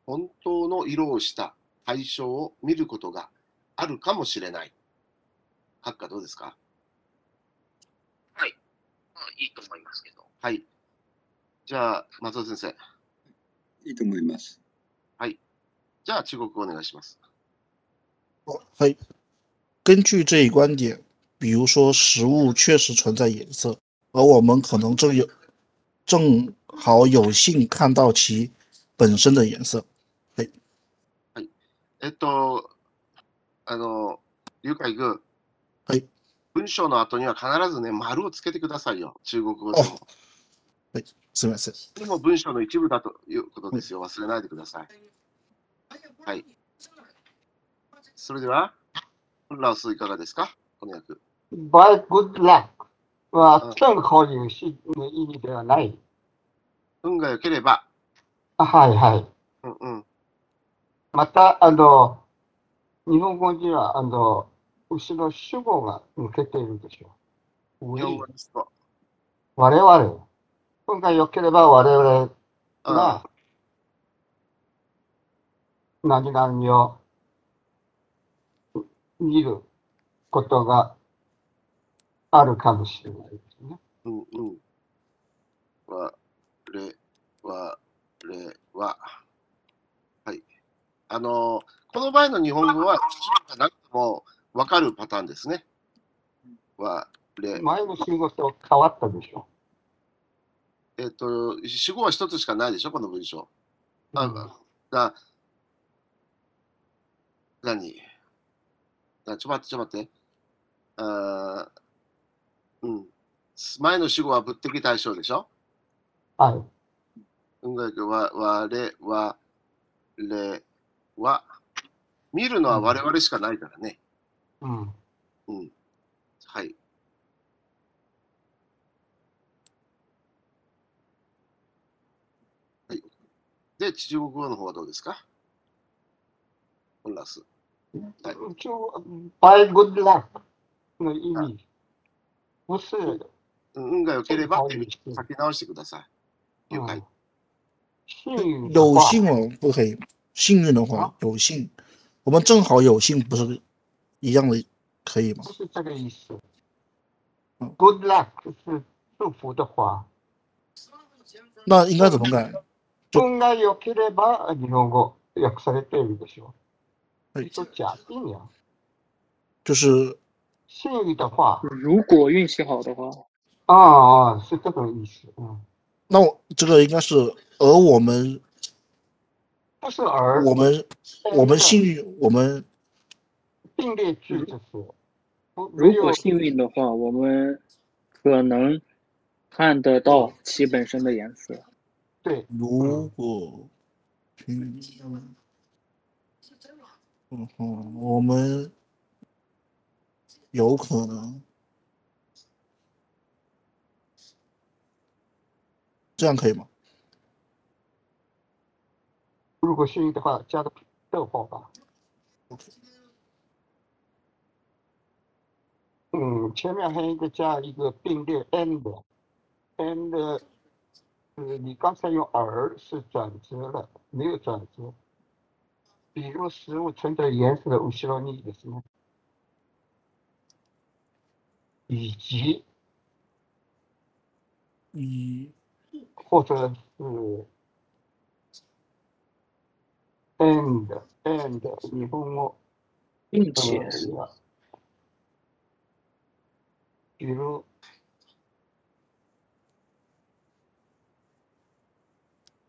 本当の色をした対象を見ることがあるかもしれない。閣下どうですか？まあ、いいと思いますけど。はい。じゃあ、松尾先生。いいと思います。じゃあ、中国語お願いします。嘿，根据这一观点，比如说食物确实存在颜色，而我们可能正有正好有幸看到其本身的颜色。えっと、あの、劉海軍。はい。文章の後には必ずね、丸をつけてくださいよ。中国語でも。すみません。これも文章の一部だということですよ。忘れないでください。はい。それでは、ラオスいかがですか？この訳。by good luck はうん正好有しの意味ではない。運が良ければ、あはいはい。うんうん。また、あの、日本語には、あの、後ろ主語が抜けているでしょう。日本語ですと、我々。運が良ければ我々あが何々を見ることがあるかもしれないですね。うんうん。わ、れ、わ、れ、わ。はい。あの、この場合の日本語は、がなくても分かるパターンですね。わ、れ、前の仕事変わったでしょ。えっ、と、主語は一つしかないでしょ、この文章。あ、うんだ、何？あちょっと待って、ちょっと待って。あーうん。前の主語は物的対象でしょ？はい。運楽は、われ、わ、れ、わ。見るのは我々しかないからね。うん。うん。はい。はい。で、中国語の方はどうですかオンラス。はい。一応、by good luck の意味。不是、運が良ければって書き直してください。了解。幸运的有话幸哦，不可以。幸运的话，有幸，我们正好有幸，不是一样的，可以吗不？是这个意思嗯。 Good luck 是祝福的话。那应该怎么改？就運が良ければ日本語訳されているでしょはいう。就假定呀。就是幸运的话，如果运气好的话，啊啊，是这种意思。嗯，那我这个应该是， 而我们不是而我们我们幸运，我们并列句就是。不如果幸运的话，我们可能看得到其本身的颜色。对，如果嗯嗯哼，我们有可能这样可以吗？如果幸运的话，加个逗号吧。嗯，前面还有一个加一个并列 and，and，呃，你刚才用而是转折了，没有转折。比如食物存在颜色的後ろにですね，以及一或者是 And and 日本語并且呃比如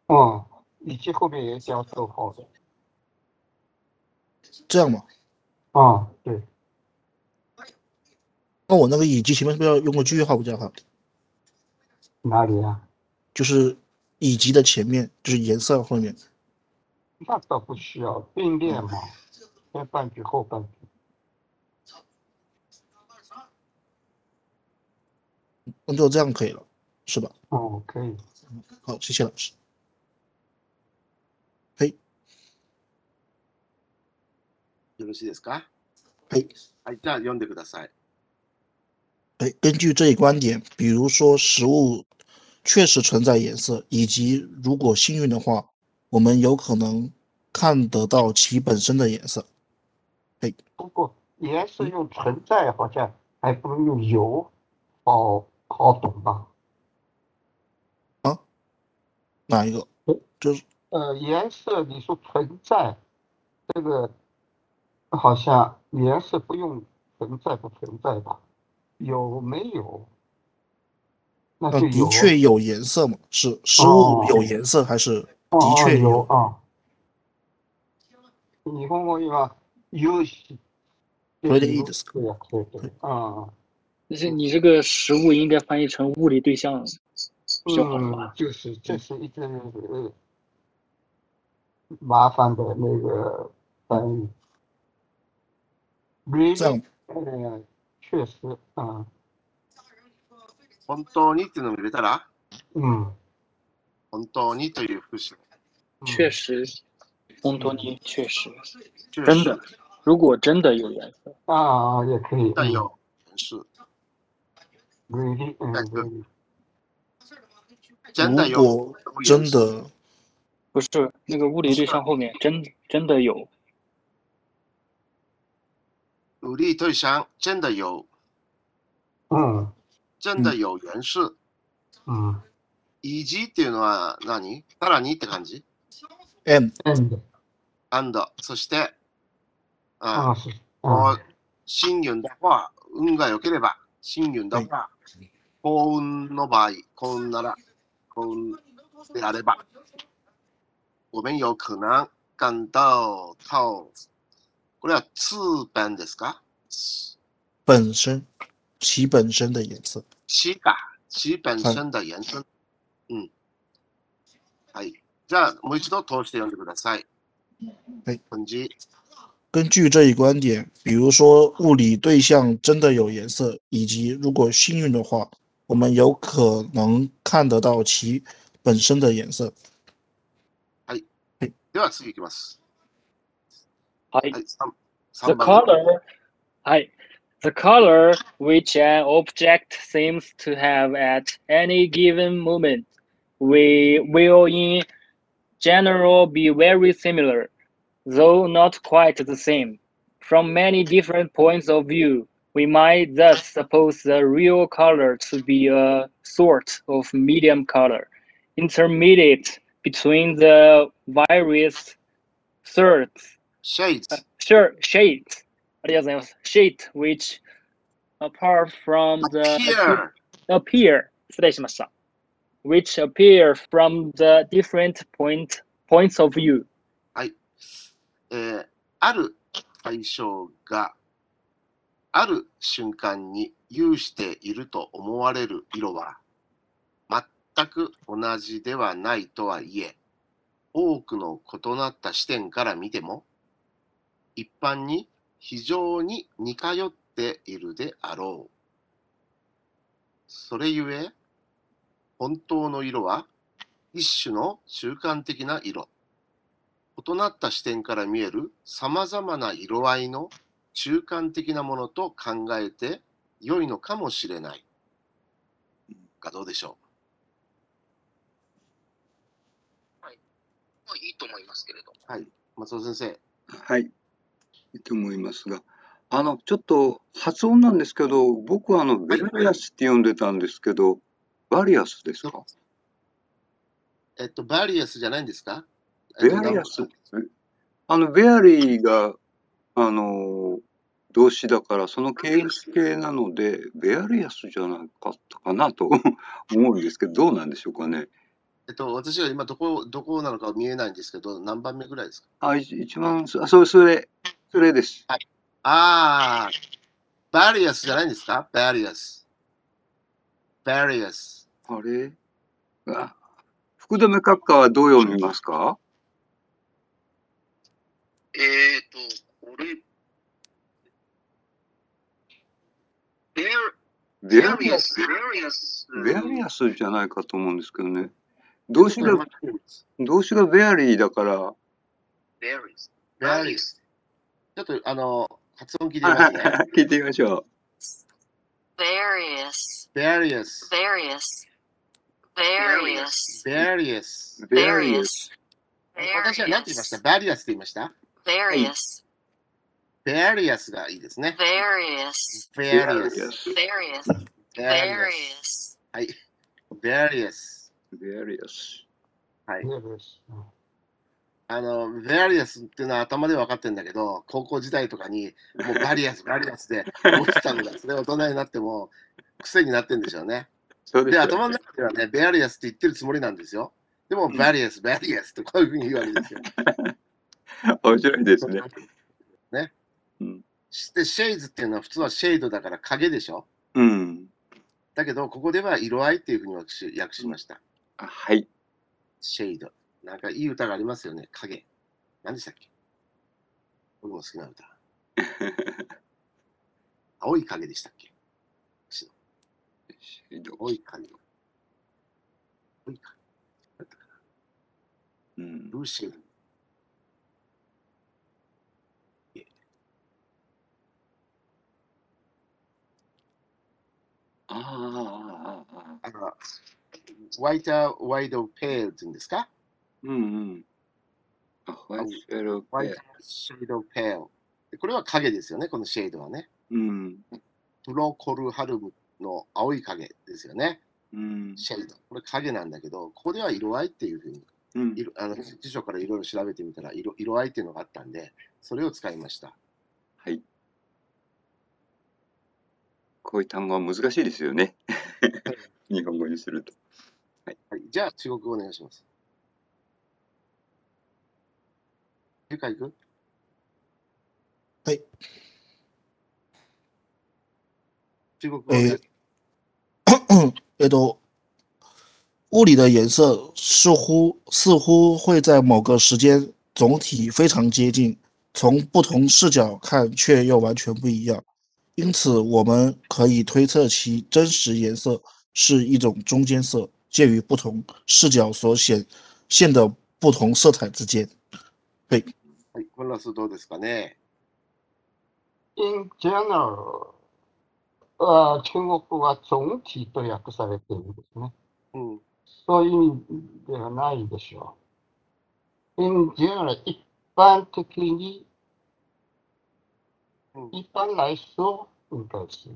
哦，以及后面也加逗号的这样吗？啊，对，那我那个以及前面是不是要用个句号比较好？哪里啊？就是以及的前面就是颜色后面。那倒不需要并列嘛，前半句后半句。那就这样可以了，是吧？哦，可以。好，谢谢老师。嘿，よろしいですかはい。はい、じゃあ読んでください。哎，根据这一观点，比如说食物确实存在颜色，以及如果幸运的话， 我们有可能看得到其本身的颜色。不过颜色用存在好像还不如用有好好懂吧？啊哪一个？就是呃，颜色你说存在，这个好像颜色不用存在不存在吧？有没有？那呃，就有。的确有颜色嘛？是食物哦有颜色还是哦的确有有？啊。日本語には有し。それでいいですか对呀，对对。啊，就是你这个食物应该翻译成物理对象。 就好了吧嗯，？就是就是一直呃麻烦的那个翻译。这样 really，呃，确实啊，本当にっていうのも入れたら、嗯， 本当にという副詞。嗯确实，本当に确实，确真的，如果真的有颜色，啊，也可以，嗯但有人是，really，嗯但是，really，真的如有果真的不是那个物理对象后面真真的有，武力对象真的有嗯真的有人是。嗯 イージーっていうのは何？さらにって感じ？and，and，and そして、あ啊是，こ啊う幸運的話、運が良ければ、幸運的話、幸運の場合、幸運なら、幸運であれば、我们有可能感到到、これはツーペンですか？本身？其本身的颜色。死か、死本身的延伸。うん。はい。じゃあ、もう一度通して読んでください。はい。本日根据这一观点，比如说物理对象真的有颜色，以及如果幸运的话，我们有可能看得到其本身的颜色。では次いきます。はいはい、3, The 3番。color, hi. The color which an object seems to have at any given moment we will in general be very similar, though not quite the same. From many different points of view, we might thus suppose the real color to be a sort of medium color, intermediate between the various thirds シェイツ。 Sure, shades. ありがとうございます。Shade, which apart from the Appear. appear 失礼しました。 Which appear from the different point points of view. はいえーある対象がある瞬間に有していると思われる色は全く同じではないとはいえ多くの異なった視点から見ても一般に非常に似通っているであろう。それゆえ本当の色は一種の中間的な色。異なった視点から見えるさまざまな色合いの中間的なものと考えて良いのかもしれない。がどうでしょもういいと思いますけれど。うはい。松尾先生。はい。いいと思いますが、あの、ちょっと発音なんですけど、僕はあの、ベラリアスって呼んでたんですけど、バリアスですか？えっと、バリアスじゃないんですか？ベアリアス？あの、 vary が、あの、動詞だから、その形容詞形なので、ベアリアスじゃなかったかなと 思うんですけど、どうなんでしょうかね？えっと、私は今どこ、どこなのか見えないんですけど、何番目ぐらいですか？あ、一一番、そあそれ、それ、それです。ああ、バリアスじゃないんですか？バリアス。バリアス。あれ？あ福留閣下はどう読みますか？えーと、これ、ベベアアリアス、ベアリアス、ベアリアスじゃないかと思うんですけどね。動詞が、動詞が vary だから、ベアリアス。バリアス。ちょっと、あの、発音聞いてみますね。聞いてみましょ various, バリアス。Various, various, バリアス。う。ベアリアス。various, 私は何て言いました？バリアスって言いました？Various, バリアスがいいですね。various, バベリアス。アリアス。various, バリアス。various, はい。バリアス。ベアリアス。はい。ベアリアス。あの、バリアスっていうのは頭で分かってるんだけど、高校時代とかに、もうバリアス、バリアスで思ってたのが、それ大人になっても癖になってるんでしょうね。で、そうですよ頭の中ではね、ベアリアスって言ってるつもりなんですよ。でも、バリアス、バリアスってこういうふうに言うわけですよ。面白いですね。ね。うん。で、シェイズっていうのは普通は shade だから影でしょ？うん。だけど、ここでは色合いっていうふうに訳し訳しました。あはい。 shade。なんかいい歌がありますよね。影。何でしたっけ？僕も好きな歌。青い影でしたっけ？シェード青い影。青い影。だったかなうんブルーシェイド。ああ、ああ、ああ。ワイター、ワイドペールって言うんですか？うんうん。ワイトフェローペワイターシェイドペール。でこれは影ですよね、このシェイドはね。うん。プロコルハルムの青い影ですよね。うん。シェイド。これ影なんだけど、ここでは色合いっていうふうに、うん。色あの辞書からいろいろ調べてみたら色、色合いっていうのがあったんで、それを使いました。はい。こういう単語は難しいですよね。日本語にすると。はい、じゃあ、中国語お願いします。理解いくはい。中国語诶で、えっと，物理的颜色似乎似乎会在某个时间总体非常接近，从不同视角看却又完全不一样。因此，我们可以推测其真实颜色是一种中间色，介于不同视角所显现的不同色彩之间。はい、これはどうですかね。 in general は中国語は總体と訳されているんですね。うん、そういう意味ではないでしょう。in general 一般的にうん一般来说应该是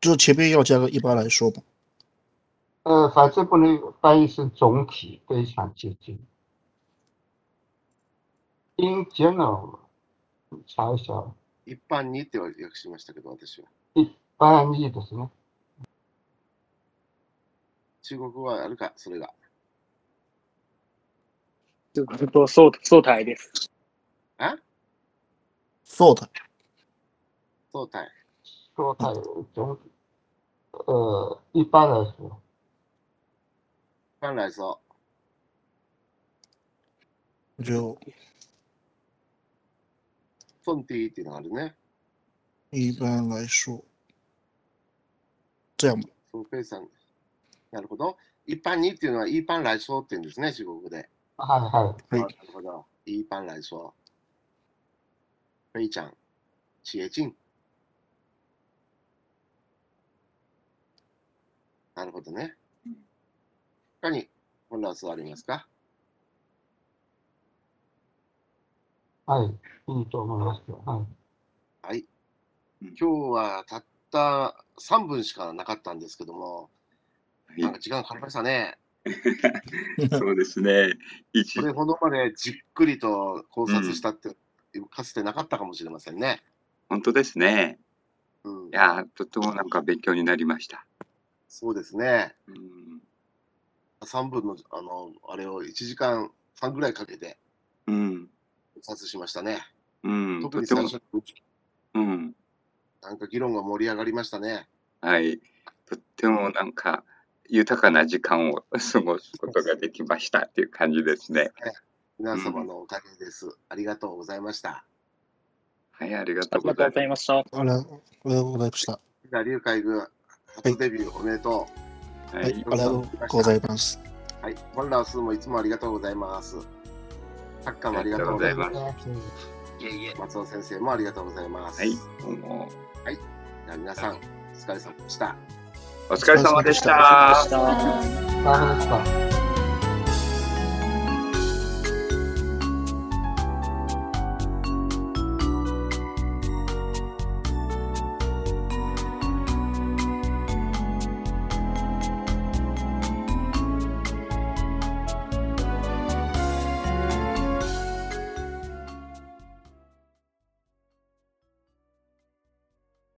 就前面要加个一般来说嘛。呃，反正不能翻译成总体，非常接近。in general 查一下， 一般にって訳しましたけど、私は。一般にですね。中国語はあるか、それが。ずっとそう、そうたいです。あ？そうだ。そうたい。说它有总，呃，一般来说，一般来说、就ソンティっていうのがあるね。一般来说，这样吧。そう、ペイさん。なるほど。一般にっていうのは、一般来说って言うんですね、中国語で。はいはい。はいあなるほど。一般来说。非常接近。なるほどね。他に、コンラスはありますか？はい、いいと思いますよ。はい。はい。うん今日はたった3分しかなかったんですけども、はいなんか時間かかりましたね。そうですね。一これほどまでじっくりと考察したって、かつてなかったかもしれませんね。本当ですね。うんい、やー、とてもなんか勉強になりました。そうですね。うん。3分の、あの、あれを1時間半ぐらいかけてうん。考察しましたね。うん。特に最初、にうん。なんか議論が盛り上がりましたね。はい。とってもなんか豊かな時間を 過ごすことができましたっていう感じですね。皆様のおかげです。ありがとうございました。はい、ありがありがとうごとうございます。ざいました。ありがとうございました。じゃあ、龍海軍、初デビューおめでとははい、いありがとうございます。う。はい。本ラースもいつもありがとうございます。サッカーもありがとうございます。いえいえ。松尾先生もありがとうございます。はい、どうもじゃあ皆さん、お疲れ様でした。お疲れ様でしお疲れ様でした。